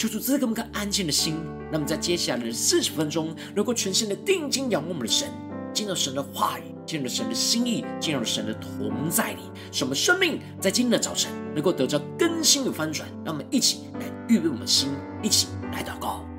求主赐给我们个安静的心。那么在接下来的四十分钟，能够全心的定睛仰望我们的神，进入神的话语，进入神的心意，进入神的同在里，什么生命在今天的早晨能够得到更新与翻转。让我们一起来预备我们的心，一起来祷告。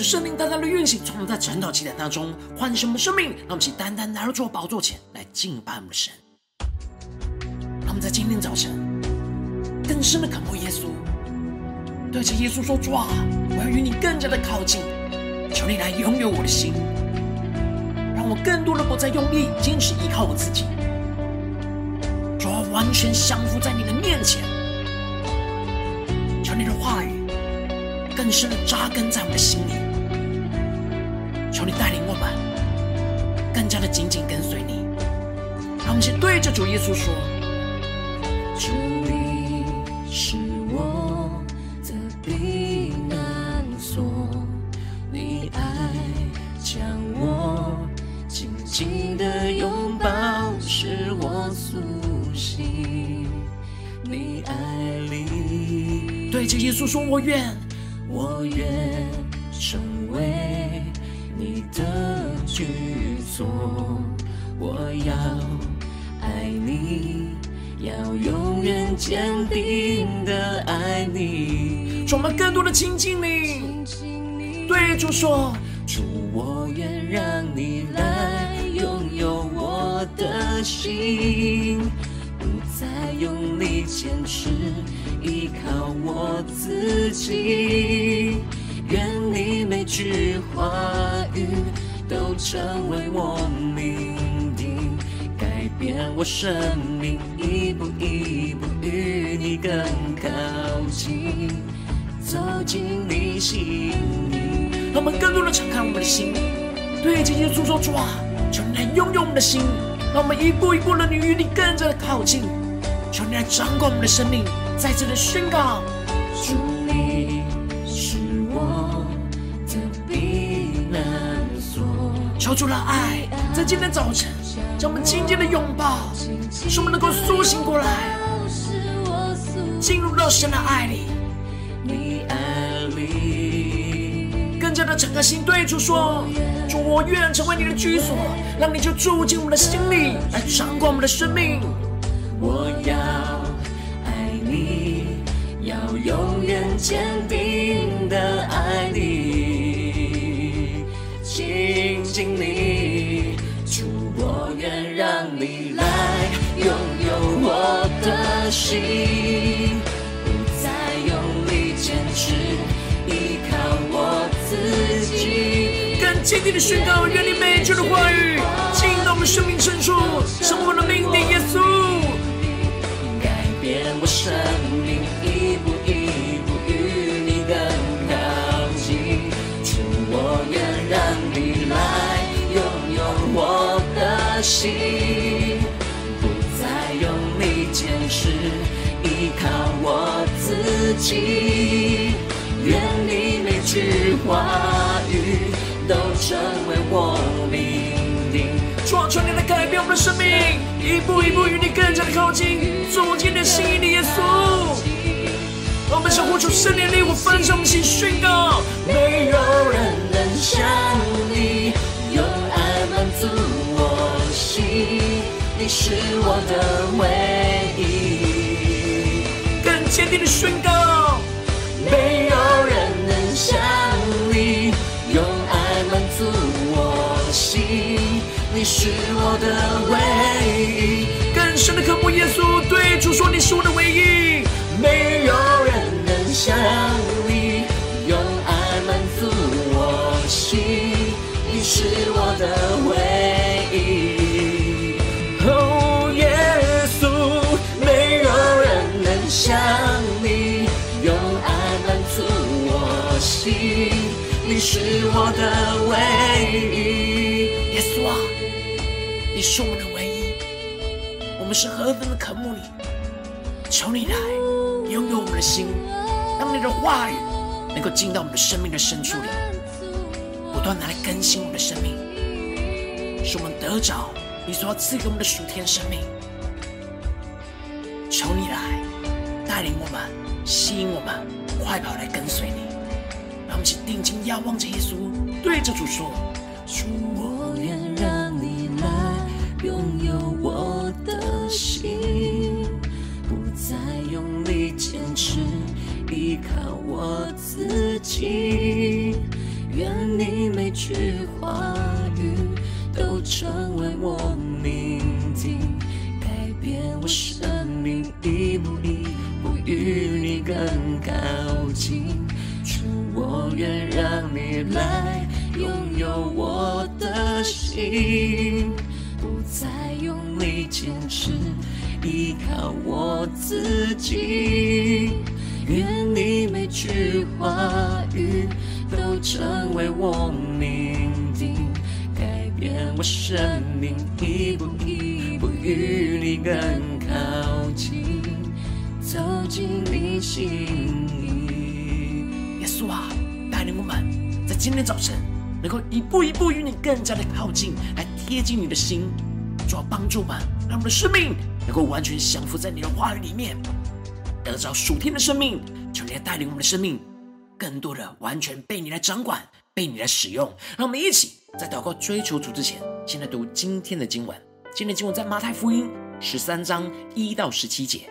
可是圣灵单单的运行，从我们在晨祷祈祷当中唤醒我们生命，让我们一起单单来到主宝座前来敬拜我们的神。让我们在今天早晨更深的渴慕耶稣，对着耶稣说：“主啊，我要与你更加的靠近，求你来拥有我的心，让我更多的不再用力坚持依靠我自己，主啊，完全降服在你的面前，求你的话语。”更深的扎根在我们的心里，对着主耶稣说：“主，你是我的避难所，你爱将我紧紧的拥抱，使我苏醒。你爱里，对着耶稣说：我愿。”坚定的爱你。充满更多的亲近你，对主说：主，我愿让你来拥有我的心，不再用力坚持。依靠我自己，愿你每句话语都成为我变我生命，一步一步与你更靠近，走进你心里。让我们更多的敞开我们的心，对这些诉说主啊，求你来拥有我们的心，让我们一步一步的与你更加的靠近，求你来掌管我们的生命。在这里宣告，主，你是我的避难所。求主的爱在今天早晨将我们紧紧的拥抱，使我们能够苏醒过来，进入到神的爱里。更加的敞开心对主说：主，我愿成为你的居所，让你就住进我们的心里，来掌管我们的生命。我要爱你要。永远坚定的爱心，不再用力坚持，依靠我自己。更坚定的宣告，愿你每句的话语进到我们生命深处，生活的命定耶稣，改变我生命，一步一步与你更靠近。主，我愿让你来拥有我的心。我自己。愿你每句话语都成为我命定。主啊，求你来改变我们的生命，一步一步与你更加的靠近，做我今天的心意的耶稣。我们想呼求圣灵力，我分享我们心宣告，没有人能像你用爱满足我心，你是我的唯一。坚定的宣告，没有人能像你用爱满足我心，你是我的唯一。更深的渴慕耶稣，对主说，你是我的唯一。没有人能像你用爱满足我心，你是我的是我的唯一。耶稣啊，你是我们的唯一，我们是何等的渴慕你，求你来。拥有我们的心，让你的话语能够进到我们的生命的深处里，不断的来更新我们的生命，使我们得着你所要赐给我们的属天生命。求你来带领我们，吸引我们，快跑来跟随你。让我们请定睛仰望着耶稣，对着主说：主，我愿让你来拥有我的心。不再用力坚持，依靠我自己。愿你每句话语都成为我命定，改变我生命一步一步与你更。愿让你来拥有我的心，不再用力坚持。依靠我自己，愿你每句话语都成为我命定，改变我生命，一步一步与你更靠近，走进你心里。在今天早晨能够一步一步与你更加的靠近，来贴近你的心，主要帮助吧，让我们的生命。能够完全降服在你的话语里面，得着属天的生命，求你来带领我们的生命，更多的完全被你来掌管，被你来使用。让我们一起在祷告追求主之前，先来读今天的经文。今天的经文在马太福音十三章一到十七节。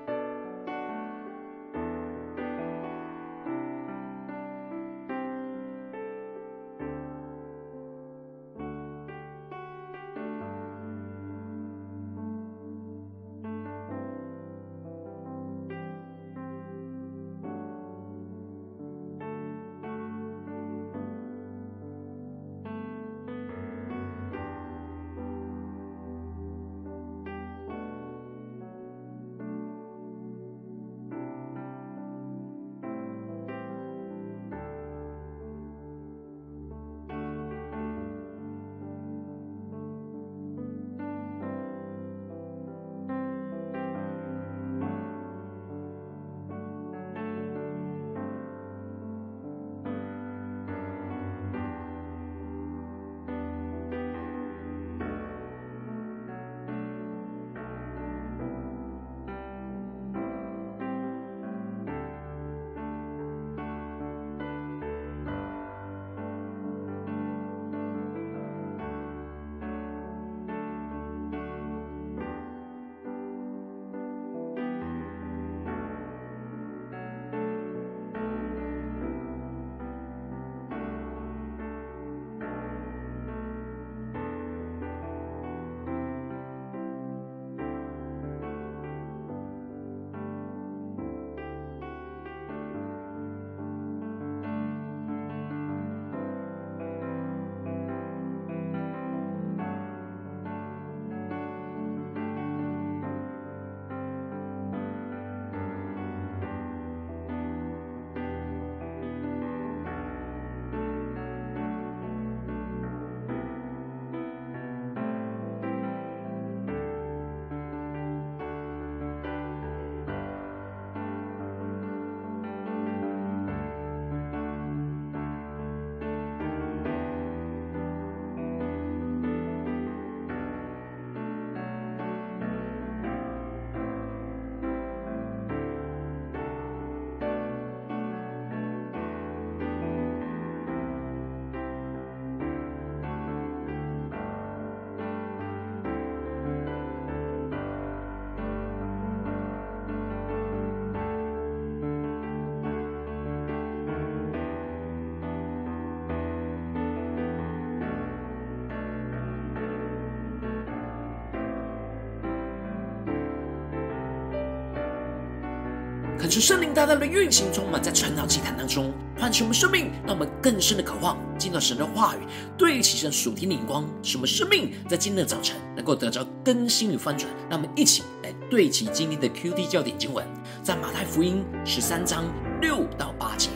可是圣灵大大的运行，充满在晨祷祭坛当中，唤醒我们生命，让我们更深的渴望进到神的话语，对齐神属天的眼光，使我们生命在今天的早晨能够得着更新与翻转。让我们一起来对齐今天的 QT 焦点经文，在马太福音十三章六到八节：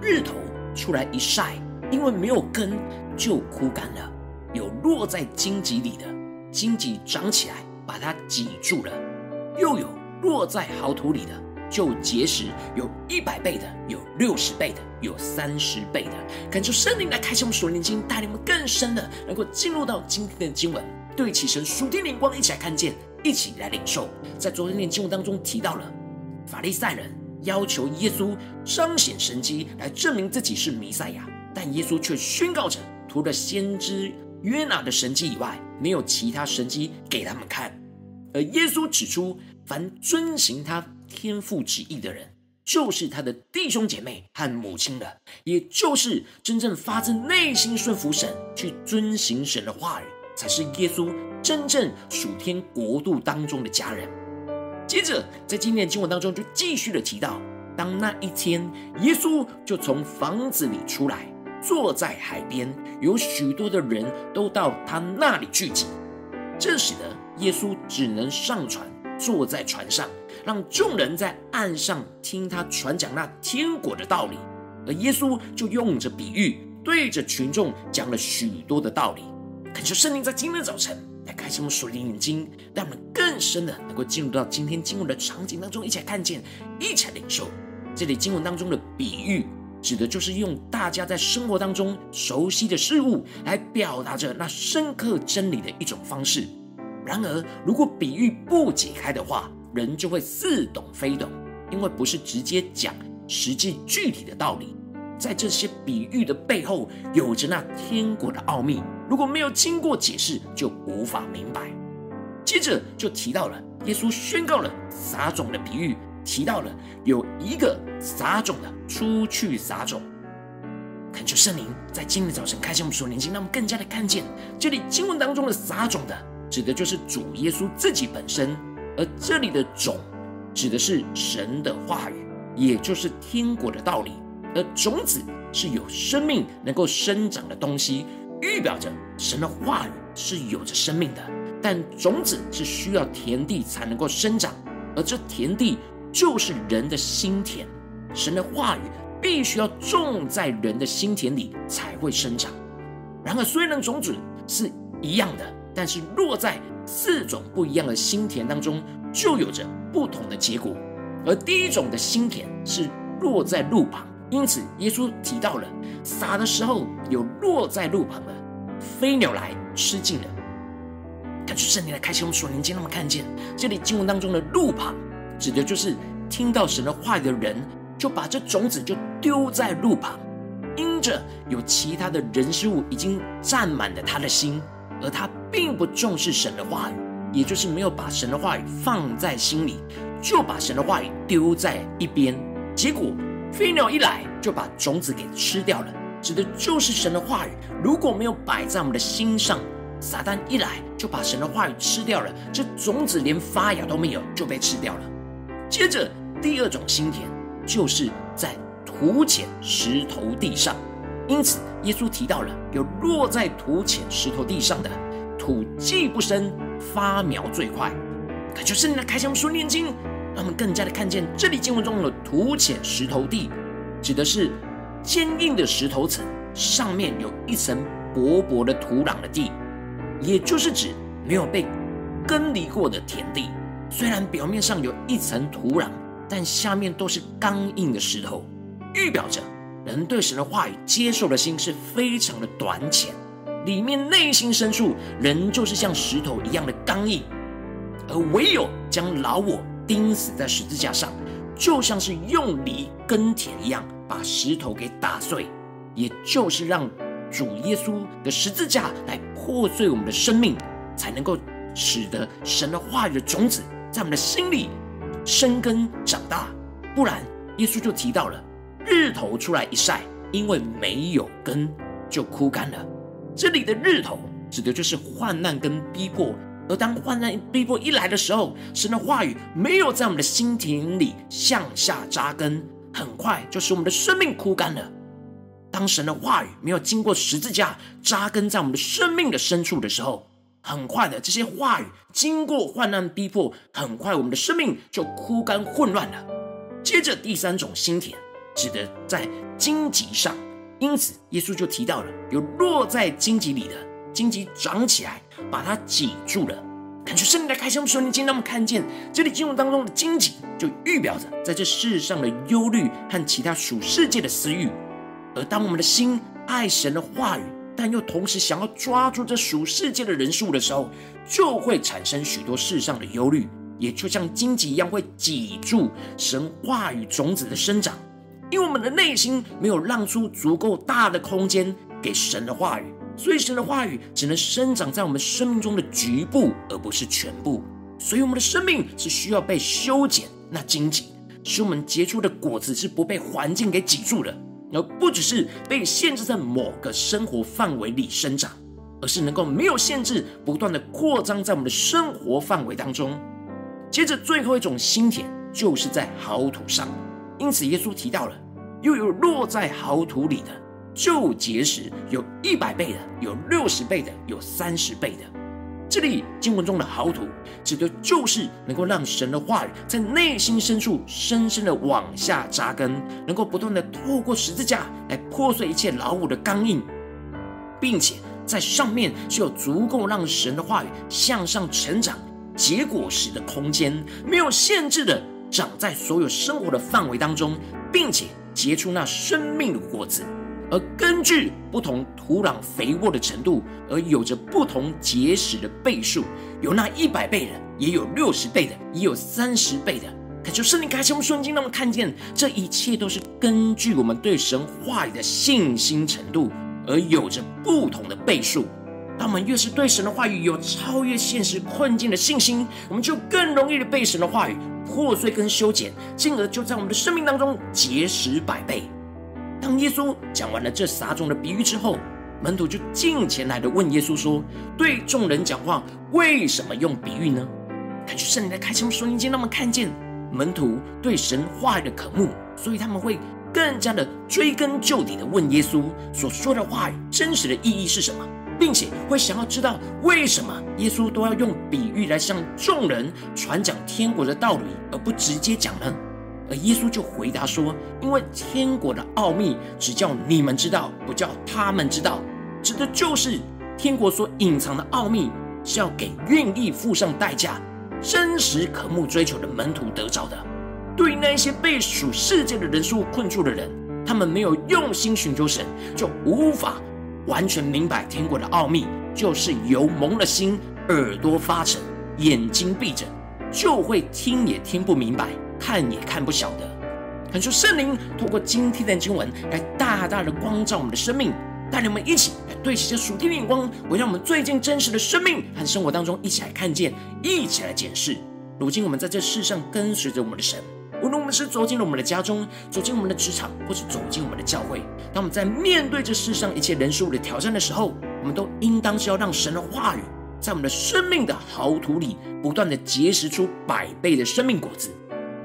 日头出来一晒，因为没有根，就枯干了；有落在荆棘里的，荆棘长起来，把它挤住了；又有落在好土里的。就结实，有一百倍的，有六十倍的，有三十倍的。恳求圣灵来开启我们属灵经，带领我们更深的能够进入到今天的经文，对齐神属天灵光，一起来看见，一起来领受。在昨天的经文当中提到了，法利赛人要求耶稣彰显神迹来证明自己是弥赛亚，但耶稣却宣告着，除了先知约拿的神迹以外，没有其他神迹给他们看。而耶稣指出，凡遵行他。天父旨意的人，就是他的弟兄姐妹和母亲了，也就是真正发自内心顺服神、去遵行神的话语，才是耶稣真正属天国度当中的家人。接着，在今天的经文当中，就继续的提到，当那一天，耶稣就从房子里出来，坐在海边，有许多的人都到他那里聚集，这使得耶稣只能上船，坐在船上。让众人在岸上听他传讲那天国的道理，而耶稣就用着比喻，对着群众讲了许多的道理。恳求圣灵在今天早晨来开启我们属灵眼睛，让我们更深的能够进入到今天经文的场景当中，一起来看见，一起来领受。这里经文当中的比喻，指的就是用大家在生活当中熟悉的事物来表达着那深刻真理的一种方式。然而，如果比喻不解开的话，人就会似懂非懂，因为不是直接讲实际具体的道理，在这些比喻的背后，有着那天国的奥秘。如果没有经过解释，就无法明白。接着就提到了耶稣宣告了撒种的比喻，提到了有一个撒种的出去撒种。恳求圣灵在今天早晨开启我们属灵心，让我们更加的看见这里经文当中的撒种的，指的就是主耶稣自己本身。而这里的种，指的是神的话语，也就是天国的道理。而种子是有生命、能够生长的东西，预表着神的话语是有着生命的。但种子是需要田地才能够生长，而这田地就是人的心田。神的话语必须要种在人的心田里才会生长。然而，虽然种子是一样的，但是落在四种不一样的心田当中，就有着不同的结果。而第一种的心田是落在路旁，因此耶稣提到了撒的时候有落在路旁的，飞鸟来吃尽了。感谢圣灵来开启我们属灵经，那么看见这里经文当中的路旁，指的就是听到神的话语的人，就把这种子就丢在路旁，因着有其他的人事物已经占满了他的心。而他并不重视神的话语，也就是没有把神的话语放在心里，就把神的话语丢在一边。结果飞鸟一来，就把种子给吃掉了。指的就是神的话语，如果没有摆在我们的心上，撒旦一来就把神的话语吃掉了，这种子连发芽都没有，就被吃掉了。接着第二种心田，就是在土浅石头地上。因此，耶稣提到了有落在土浅石头地上的土，既不深，发苗最快。可就是那开箱书念经，让我们更加的看见这里经文中的土浅石头地，指的是坚硬的石头层，上面有一层薄薄的土壤的地，也就是指没有被耕犁过的田地。虽然表面上有一层土壤，但下面都是刚硬的石头，预表着。人对神的话语接受的心是非常的短浅，里面内心深处，人就是像石头一样的刚硬，而唯有将老我钉死在十字架上，就像是用犁耕田一样，把石头给打碎，也就是让主耶稣的十字架来破碎我们的生命，才能够使得神的话语的种子在我们的心里生根长大，不然耶稣就提到了。日头出来一晒，因为没有根，就枯干了。这里的日头指的就是患难跟逼迫而当患难逼迫一来的时候，神的话语没有在我们的心田里向下扎根，很快就使我们的生命枯干了。当神的话语没有经过十字架扎根在我们的生命的深处的时候，很快的这些话语经过患难逼迫，很快我们的生命就枯干混乱了。接着第三种心田，指的在荆棘上，因此耶稣就提到了有落在荆棘里的。荆棘长起来，把它挤住了。感觉圣灵的开箱说：“你今天让我们看见这里经文当中的荆棘，就预表着在这世上的忧虑和其他属世界的私欲。而当我们的心爱神的话语，但又同时想要抓住这属世界的人数的时候，就会产生许多世上的忧虑，也就像荆棘一样，会挤住神话语种子的生长。因为我们的内心没有让出足够大的空间给神的话语。”所以，神的话语只能生长在我们生命中的局部，而不是全部。所以，我们的生命是需要被修剪，那荆棘使我们结出的果子是不被环境给挤住的，而不只是被限制在某个生活范围里生长，而是能够没有限制，不断的扩张在我们的生活范围当中。接着，最后一种心田就是在好土上，因此耶稣提到了，又有落在豪土里的。就结实，有一百倍的，有六十倍的，有三十倍的。这里经文中的豪土，指的就是能够让神的话语在内心深处深深的往下扎根，能够不断的透过十字架来破碎一切老我的刚硬，并且在上面是有足够让神的话语向上成长、结果实的空间，没有限制的长在所有生活的范围当中，并且结出那生命的果子。而根据不同土壤肥沃的程度，而有着不同结实的倍数，有那一百倍的，也有六十倍的，也有三十倍的。可就圣灵开启我们瞬间，让我们看见这一切都是根据我们对神话语的信心程度，而有着不同的倍数。当我们越是对神的话语有超越现实困境的信心，我们就更容易的被神的话语破碎跟修剪，进而就在我们的生命当中结实百倍。当耶稣讲完了这撒种的比喻之后，门徒就近前来的问耶稣说：“对众人讲话，为什么用比喻呢？”感觉圣灵在开启双眼睛，让我们看见门徒对神话语的渴慕，所以他们会更加的追根究底的问耶稣所说的话语真实的意义是什么，并且会想要知道为什么耶稣都要用比喻来向众人传讲天国的道理，而不直接讲呢？而耶稣就回答说：“因为天国的奥秘只叫你们知道，不叫他们知道。指的就是天国所隐藏的奥秘，是要给愿意付上代价、真实渴慕追求的门徒得着的。对于那些被属世界的人数困住的人，他们没有用心寻求神，就无法完全明白天国的奥秘。就是由蒙了心，耳朵发沉，眼睛闭着，就会听也听不明白。”看也看不晓得，恳求圣灵透过今天的经文来大大的光照我们的生命，带领我们一起来对齐这属天的眼光，围绕我们最近真实的生命和生活当中一起来看见，一起来检视。如今我们在这世上跟随着我们的神，无论我们是走进了我们的家中，走进我们的职场，或是走进我们的教会，当我们在面对这世上一切人事物的挑战的时候，我们都应当是要让神的话语在我们的生命的豪土里，不断的结实出百倍的生命果子。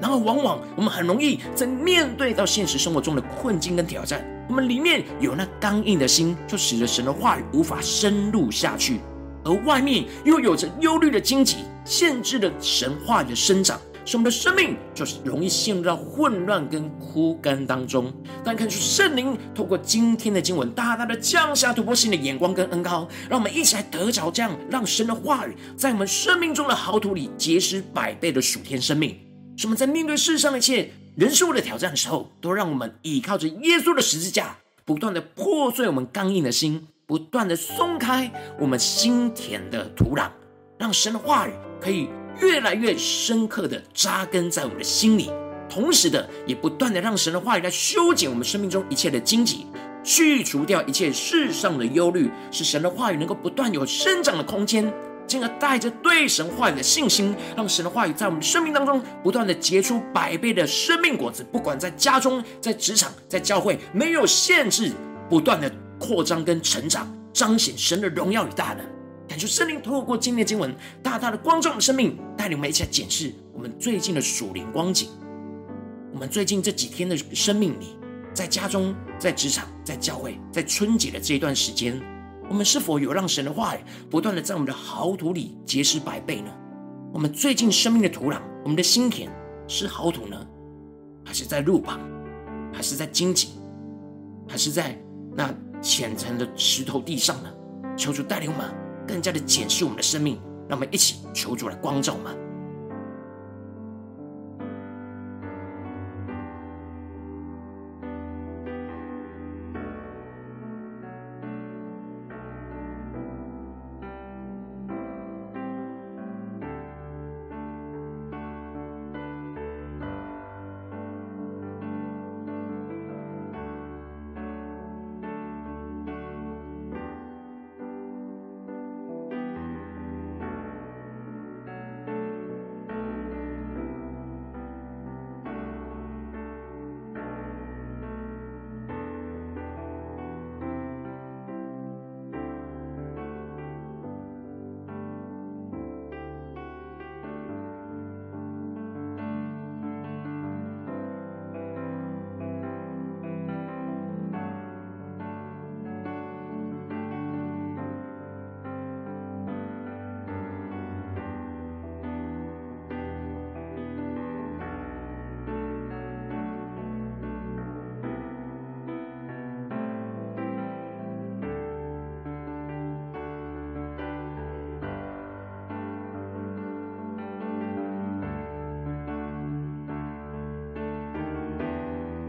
然后，往往我们很容易在面对到现实生活中的困境跟挑战，我们里面有那刚硬的心，就使得神的话语无法深入下去；而外面又有着忧虑的荆棘，限制了神话语的生长，使我们的生命就是容易陷入到混乱跟枯干当中。但看出圣灵透过今天的经文，大大的降下突破性的眼光跟恩膏，让我们一起来得着这样，让神的话语在我们生命中的好土里结实百倍的属天生命。使我们在面对世上一切人事物的挑战的时候，都让我们依靠着耶稣的十字架，不断的破碎我们刚硬的心，不断的松开我们心田的土壤，让神的话语可以越来越深刻的扎根在我们的心里，同时的也不断的让神的话语来修剪我们生命中一切的荆棘，去除掉一切世上的忧虑，使神的话语能够不断有生长的空间。进而带着对神话语的信心，让神的话语在我们生命当中不断的结出百倍的生命果子。不管在家中、在职场、在教会，没有限制，不断的扩张跟成长，彰显神的荣耀与大能。感谢圣灵透过今天的经文，大大的光照我们生命，带领我们一起来检视我们最近的属灵光景。我们最近这几天的生命里，在家中、在职场、在教会、在春节的这一段时间，我们是否有让神的话语不断的在我们的好土里结实百倍呢？我们最近生命的土壤，我们的心田是好土呢，还是在路旁，还是在荆棘，还是在那浅层的石头地上呢？求主带领我们更加的检视我们的生命，让我们一起求主来光照我们。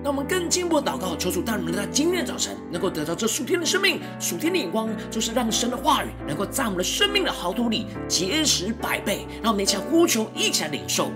让我们更进一步祷告，求主带领我们在今天的早晨能够得到这数天的生命、数天的眼光，就是让神的话语能够在我们的生命的豪土里结实百倍。让我们一起来呼求，一起来领受。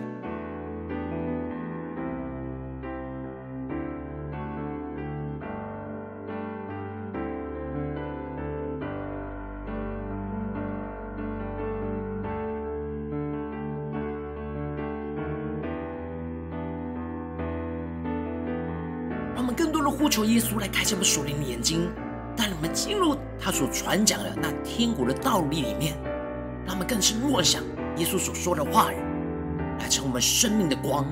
稣来开启我们属灵的眼睛，带我们进入他所传讲的那天国的道理里面，让我们更是默想耶稣所说的话语，来成我们生命的光。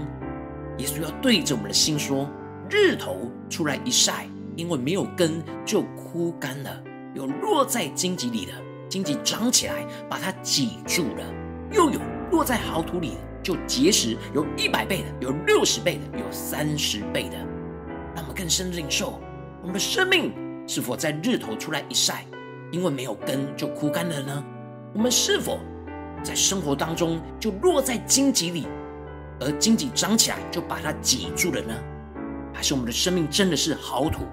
耶稣要对着我们的心说：日头出来一晒，因为没有根就枯干了；有落在荆棘里的，荆棘长起来把它挤住了；又有落在好土里的，就结实，有一百倍的，有六十倍的，有三十倍的。让我们更深的领受，我们的生命是否在日头出来一晒，因为没有根就枯干了呢？我们是否在生活当中就落在荆棘里，而荆棘长起来就把它挤住了呢？还是我们的生命真的是好土，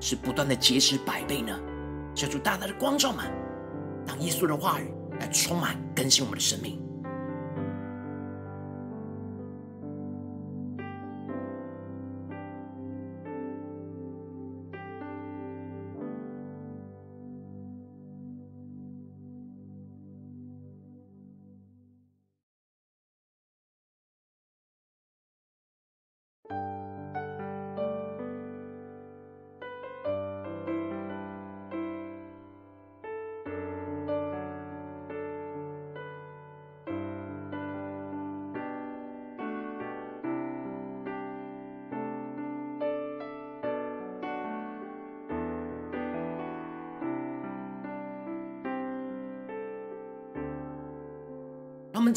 是不断的结实百倍呢？求主大大的光照们，让耶稣的话语来充满更新我们的生命。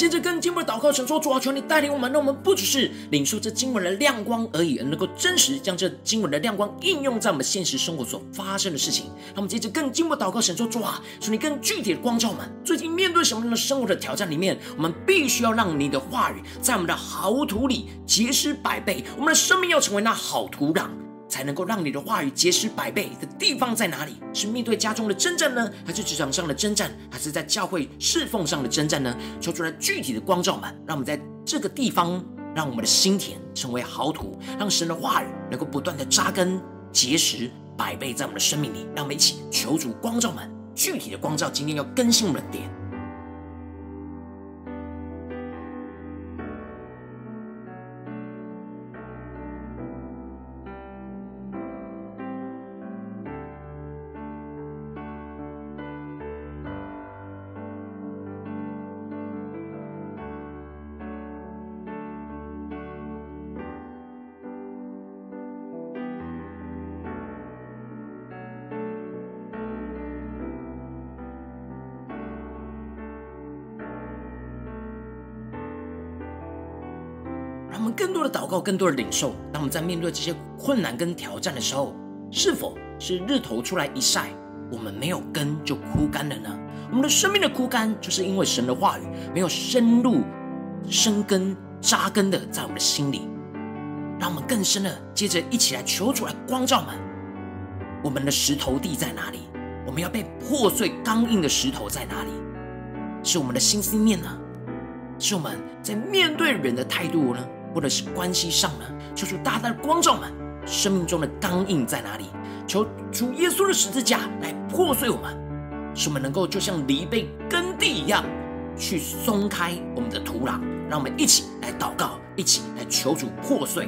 接着跟经文的祷告，神说：主啊，求你带领我们，让我们不只是领受这经文的亮光而已，而能够真实将这经文的亮光应用在我们现实生活所发生的事情。让我们接着更进一步祷告，神说：主啊，求你更具体的光照我们。最近面对什么样的生活的挑战里面，我们必须要让你的话语在我们的好土里结实百倍。我们的生命要成为那好土壤。才能够让你的话语结实百倍的地方在哪里？是面对家中的征战呢，还是职场上的征战，还是在教会侍奉上的征战呢？求出来具体的光照们，让我们在这个地方，让我们的心田成为好土，让神的话语能够不断的扎根结实百倍在我们的生命里。让我们一起求主光照们，具体的光照，今天要更新我们的点。告，更多的领受。当我们在面对这些困难跟挑战的时候，是否是日头出来一晒，我们没有根就枯干了呢？我们的生命的枯干，就是因为神的话语没有深入生根、扎根的在我们的心里。让我们更深的，接着一起来求主来光照们。我们的石头地在哪里？我们要被破碎刚硬的石头在哪里？是我们的心思念呢？是我们在面对人的态度呢？或者是关系上呢？求主大大的光照们，生命中的刚硬在哪里？求主耶稣的十字架来破碎我们，使我们能够就像离被耕地一样，去松开我们的土壤。让我们一起来祷告，一起来求主破碎。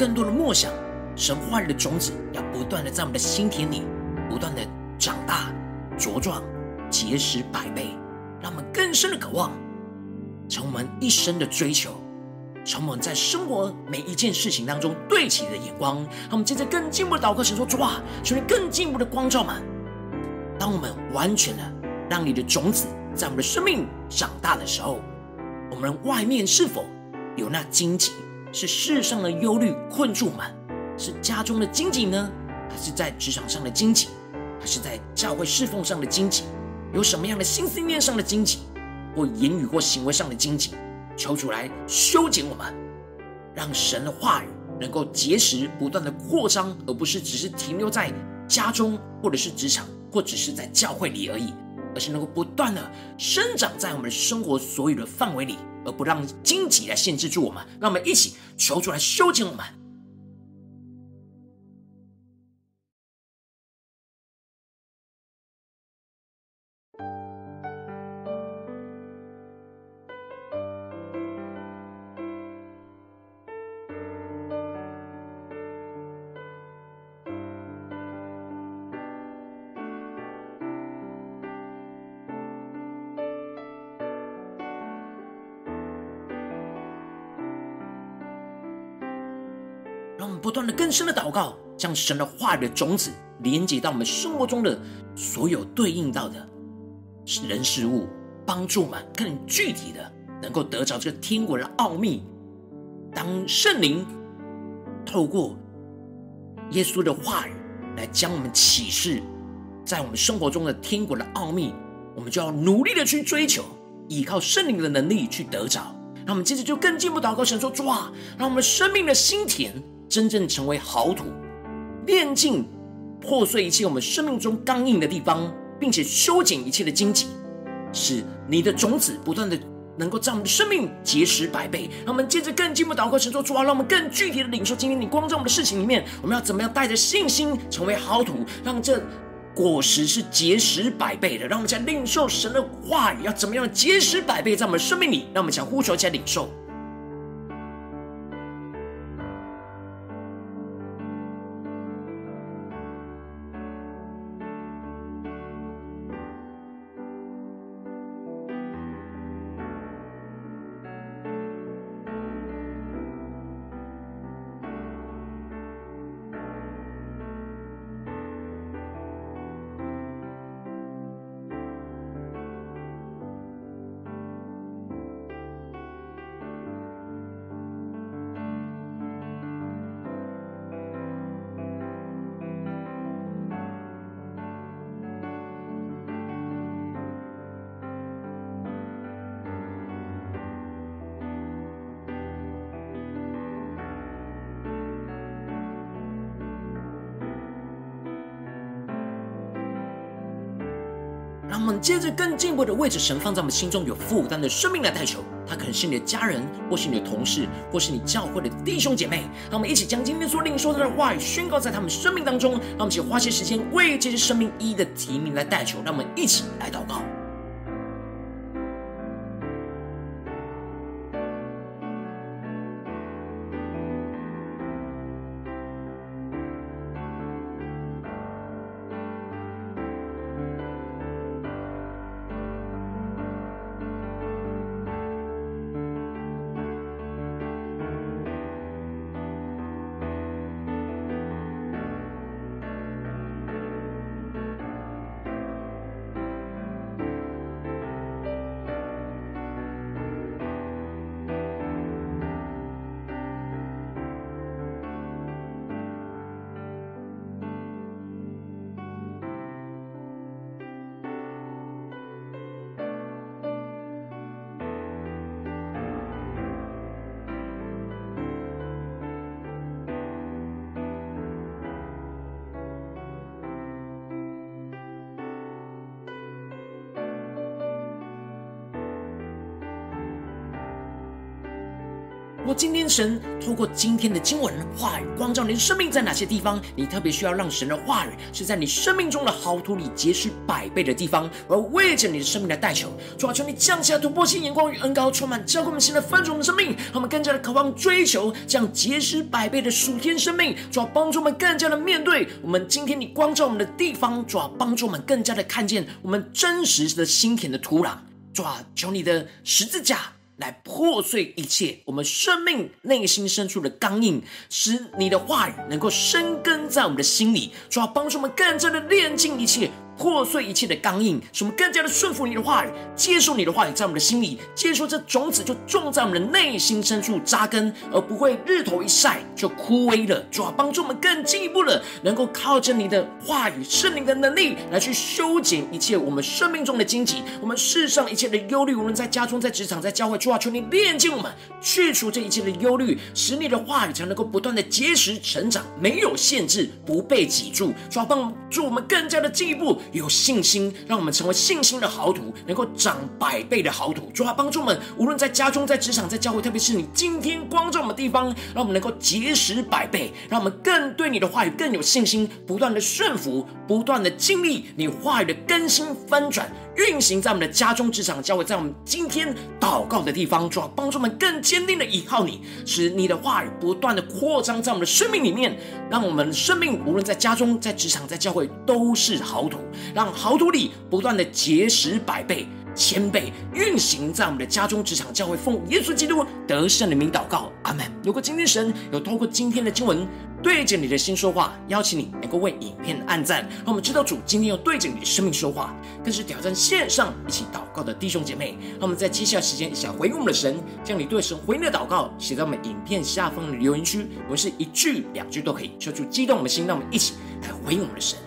更多的默想，神话语的种子要不断的在我们的心田里不断的长大茁壮，结实百倍，让我们更深的渴望，从我们一生的追求，从我们在生活每一件事情当中对齐的眼光，让我们接着更进一步的祷告，神说：主啊，求你更进一步的光照们。当我们完全的让你的种子在我们的生命长大的时候，我们外面是否有那荆棘？是世上的忧虑困住我们？是家中的荆棘呢？还是在职场上的荆棘？还是在教会侍奉上的荆棘？有什么样的心思念上的荆棘，或言语或行为上的荆棘？求主来修剪我们，让神的话语能够结实不断的扩张，而不是只是停留在家中，或者是职场，或只是在教会里而已，而是能够不断的生长在我们生活所有的范围里。而不让荆棘来限制住我们，让我们一起求主来修剪我们。深的祷告，将神的话语的种子连接到我们生活中的所有对应到的人事物，帮助我们更具体的能够得着这个天国的奥秘。当圣灵透过耶稣的话语来将我们启示在我们生活中的天国的奥秘，我们就要努力的去追求，依靠圣灵的能力去得着。那我们接着就更进一步祷告，神说：主啊，让我们生命的心田。真正成为好土，炼净破碎一切我们生命中刚硬的地方，并且修剪一切的荆棘，使你的种子不断的能够在我们的生命结实百倍。让我们接着更进一步祷告，神说主啊，让我们更具体的领受今天你光照我们的事情里面，我们要怎么样带着信心成为好土，让这果实是结实百倍的。让我们在领受神的话语，要怎么样结实百倍在我们的生命里？让我们想呼求，起来领受。让我们接着更进一步的为着神放在我们心中有负担的生命来代求，他可能是你的家人，或是你的同事，或是你教会的弟兄姐妹。让我们一起将今天所领受的话语宣告在他们生命当中。让我们一起花些时间为这些生命一一的提名来代求。让我们一起来祷告。神透过今天的经文话语光照你的生命，在哪些地方你特别需要让神的话语是在你生命中的好土里结实百倍的地方，而为着你的生命来代求，主啊，求你降下突破性眼光与恩膏，充满教会我们新的翻转的生命，让我们更加的渴望追求这样结实百倍的属天生命，主啊，帮助我们更加的面对我们今天你光照我们的地方，主啊，帮助我们更加的看见我们真实的心田的土壤，主啊，求你的十字架。来破碎一切我们生命内心深处的刚硬，使你的话语能够生根在我们的心里，主要帮助我们更真的炼净一切。破碎一切的刚硬，使我们更加的顺服你的话语，接受你的话语在我们的心里，接受这种子就种在我们的内心深处扎根，而不会日头一晒就枯萎了。主啊，帮助我们更进一步的，能够靠着你的话语、圣灵的能力来去修剪一切我们生命中的荆棘，我们世上一切的忧虑，无论在家中、在职场、在教会，主啊，求你炼净我们，去除这一切的忧虑，使你的话语才能够不断的结实成长，没有限制，不被挤住。主啊，帮助我们更加的进一步。有信心，让我们成为信心的豪土，能够长百倍的豪土。主啊，帮助我们，无论在家中、在职场、在教会，特别是你今天光照我们的地方，让我们能够结实百倍，让我们更对你的话语更有信心，不断的顺服，不断的经历你话语的更新翻转。运行在我们的家中、职场、教会，在我们今天祷告的地方，主要帮助我们更坚定的依靠你，使你的话语不断的扩张在我们的生命里面，让我们生命无论在家中、在职场、在教会都是豪土，让豪土里不断的结实百倍、千倍，运行在我们的家中、职场、教会，奉耶稣基督得胜的名祷告，阿门。如果今天神有透过今天的经文，对着你的心说话，邀请你能够为影片按赞，让我们知道主今天要对着你的生命说话，更是挑战线上一起祷告的弟兄姐妹。让我们在接下来时间想回应我们的神，将你对神回应的祷告写在我们影片下方的留言区，我们是一句两句都可以，说出激动我们的心，让我们一起来回应我们的神。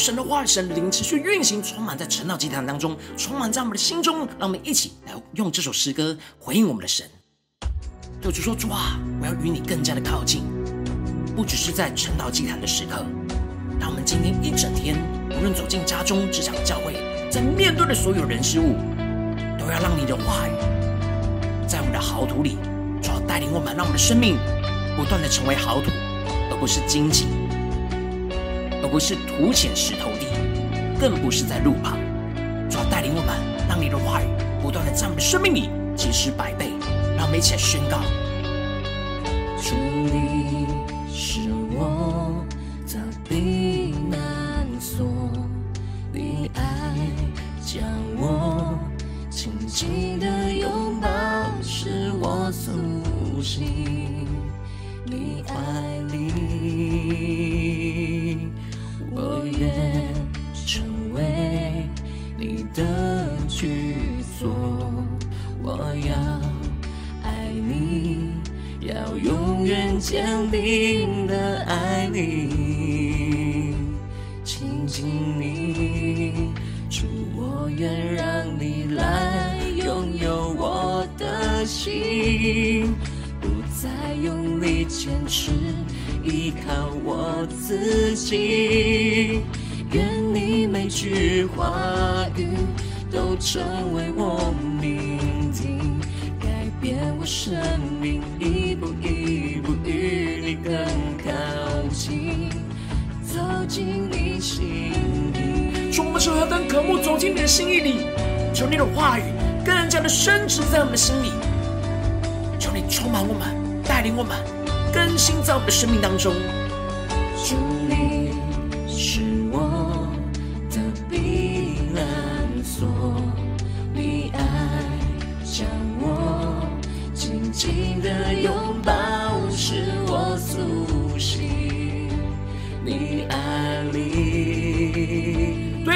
神的话语，神的灵持续运行，充满在晨祷祭坛当中，充满在我们的心中。让我们一起来用这首诗歌回应我们的神。就主说：主啊，我要与你更加的靠近，不只是在晨祷祭坛的时刻。让我们今天一整天，无论走进家中、职场、教会，在面对的所有人事物，都要让你的话语在我们的好土里，主要带领我们，让我们的生命不断的成为好土，而不是荆棘。不是土捡石头地，更不是在路旁。主要带领我们，让你的话语不断的在我们生命里结实百倍。让我们一起来宣告：坚定的爱你，亲近你，主，我愿让你来拥有我的心，不再用力坚持。依靠我自己，愿你每句话语都成为我命定，改变我生命，一你更靠近，走进你心里。主，我们说要当渴慕走进你的心意里，求你的话语更加的深植在我们的心里，求你充满我们。带领我们更新在我们的生命当中。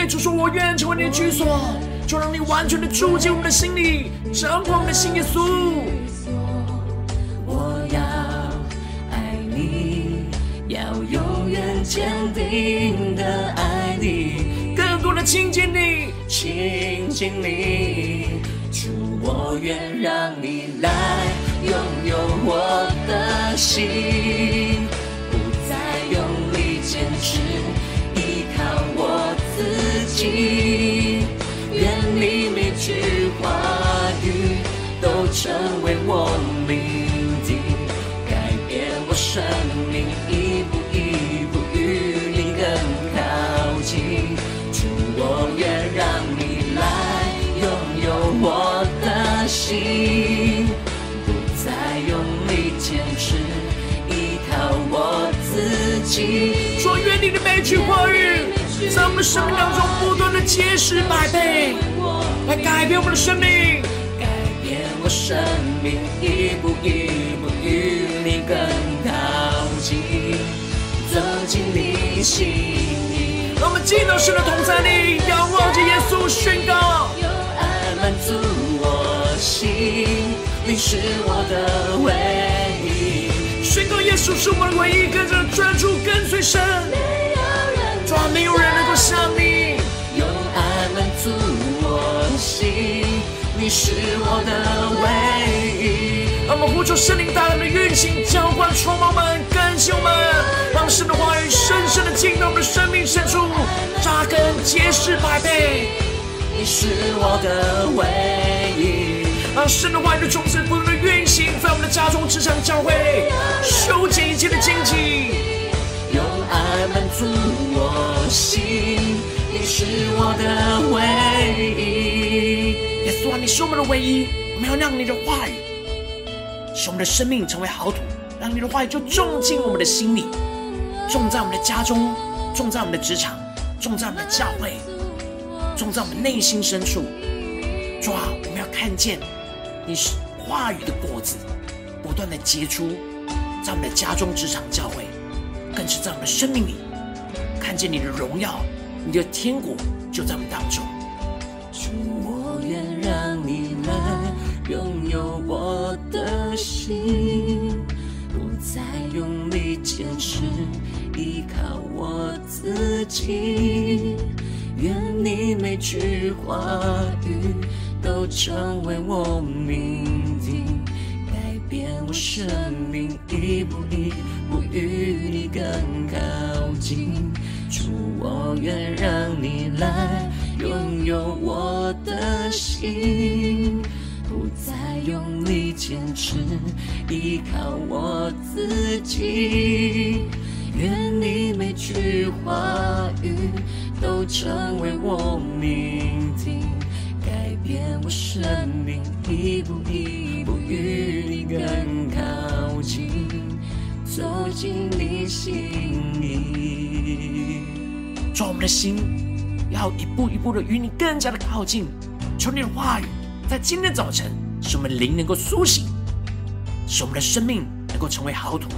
对主说：“我愿成为你的居所，就让你完全的住进我们的心里，掌管我们的心，耶稣。”我要爱你，要永远坚定的爱你，更多的亲近你，亲近你，主，我愿让你来拥有我的心，们的生命当中不断的结实百倍，来改变我们的生命，改变我生命，一步一步与你更靠近，走进你心里。让我们进到神的同在里，仰望着耶稣宣告，有爱满足我。心，你是我的唯一。宣告耶稣是我们的唯一，跟着专注跟随神。主啊，没有人能够像你，用爱满足我心，你是我的唯一。让我们呼求圣灵大能的运行，浇灌充满们，更新我们，让神的话语深深的进到我们的生命深处，扎根结实百倍。你是我的唯一。让神的话语的种子不断的运行在我们的家中、职场、教会，修剪一切的荆棘，用爱满足心。你是我的唯一，耶稣啊，你是我们的唯一。我们要让你的话语使我们的生命成为好土，让你的话语就种进我们的心里，种在我们的家中，种在我们的职场，种在我们的教会，种在我们内心深处。主啊，我们要看见。你是话语的果子，不断的结出，在我们的家中、职场、教会，更是在我们的生命里，看见你的荣耀，你的天国就在我们当中。主，我愿让你来拥有我的心，不再用力坚持，依靠我自己，愿你每句话语。都成为我命定，改变我生命，一步一步与你更靠近。主，我愿让你来拥有我的心，不再用力坚持，依靠我自己。愿你每句话语都成为我命定。变我生命，一步一步与你更靠近，走进你心里。做我们的心要一步一步的与你更加的靠近。求你的话语在今天早晨，使我们灵能够苏醒，使我们的生命能够成为好土，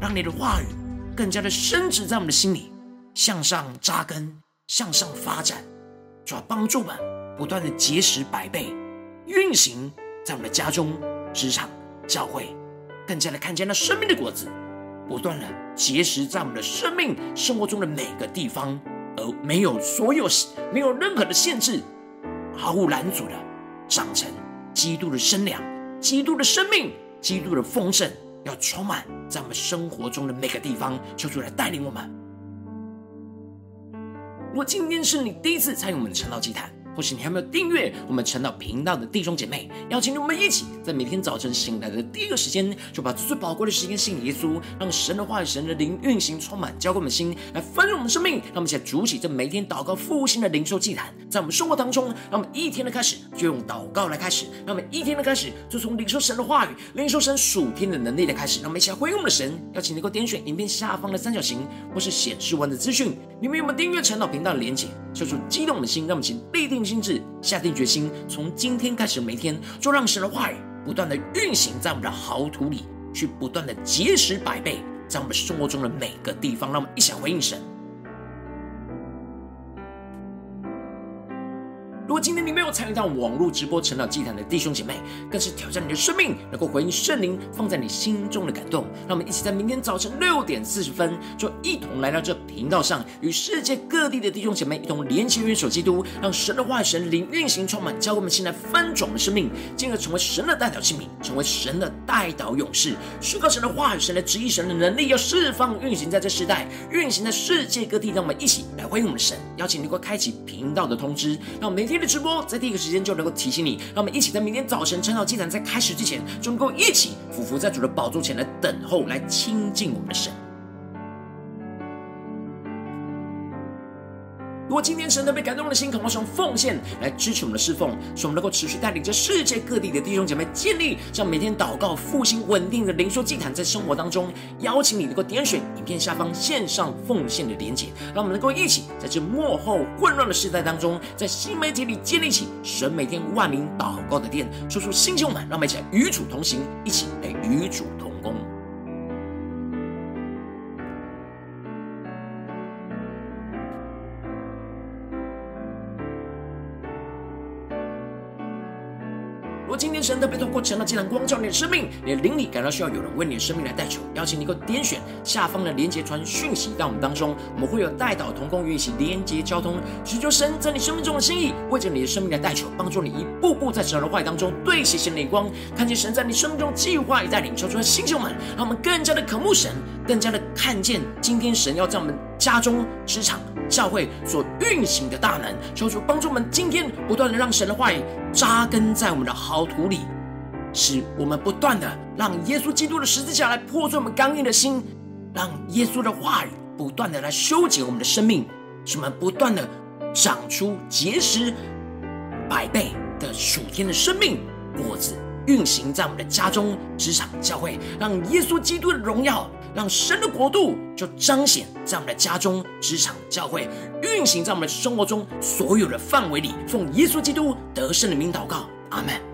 让你的话语更加的深植在我们的心里，向上扎根，向上发展，主要帮助我们。不断的结实百倍，运行在我们的家中、职场、教会，更加的看见那生命的果子，不断的结实在我们的生命生活中的每个地方，而没有所有没有任何的限制，毫无拦阻的长成基督的身量、基督的生命、基督的丰盛，要充满在我们生活中的每个地方，求主来带领我们。如果今天是你第一次参与我们的晨祷祭坛，或是你还没有订阅我们陈祷频道的弟兄姐妹，邀请你们一起在每天早晨醒来的第一个时间，就把最宝贵的时间献给耶稣，让神的话语、神的灵运行充满，浇灌我们心，来丰盛我们生命。让我们一起筑起这每天祷告复兴的灵修祭坛，在我们生活当中，让我们一天的开始就用祷告来开始，让我们一天的开始就从领受神的话语、领受神属天的能力的开始。让我们一起来回应我们的神，邀请能够点选影片下方的三角形，或是显示完的资讯，里面有没有订阅陈祷频道的连结？求主激动的心，让我们请立定心智，下定决心，从今天开始每天就让神的话语不断的运行在我们的豪土里，去不断的结实百倍，在我们生活中的每个地方，让我们一起来回应神。如果今天参与到网络直播晨祷祭坛的弟兄姐妹，更是挑战你的生命，能够回应圣灵放在你心中的感动。让我们一起在明天早晨六点四十分，就一同来到这频道上，与世界各地的弟兄姐妹一同连接、元首基督，让神的话语、神灵运行充满，教我们现在翻转我们生命，进而成为神的代祷器皿，成为神的代祷勇士，宣告神的话语、神的旨意、神的能力，要释放运行在这世代，运行在世界各地。让我们一起来回应我们的神，邀请你能够开启频道的通知，让我们每天的直播在第一个时间就能够提醒你，让我们一起在明天早晨晨祷祭坛在开始之前，就能够一起俯伏在主的宝座前来等候，来亲近我们的神。如果今天神特别感动的心，渴望用奉献来支持我们的侍奉，使我们能够持续带领着世界各地的弟兄姐妹建立这样每天祷告复兴稳定的灵修祭坛，在生活当中，邀请你能够点选影片下方线上奉献的连结，让我们能够一起在这幕后混乱的时代当中，在新媒体里建立起神每天万名祷告的殿，说出新旧满，让我们一起来与主同行，一起来与主同工。特别透过晨祷祭坛光照你的生命，你的灵里感到需要有人为你的生命来代求，邀请你够点选下方的连结传讯息到我们当中，我们会有代祷同工与你一起连结交通，寻求神在你生命中的心意，为着你的生命来代求，帮助你一步步在神的话语当中对齐神的光，看见神在你生命中计划与带领，求出来星球们，让我们更加的渴慕神，更加的看见今天神要在我们家中、职场、教会所运行的大能，求主帮助我们今天不断的让神的话语扎根在我们的好土里，使我们不断的让耶稣基督的十字架来破碎我们刚硬的心，让耶稣的话语不断的来修剪我们的生命，使我们不断的长出结实百倍的属天的生命果子，运行在我们的家中、职场、教会，让耶稣基督的荣耀。让神的国度就彰显在我们的家中、职场、教会，运行在我们的生活中所有的范围里。奉耶稣基督得胜的名祷告，阿门。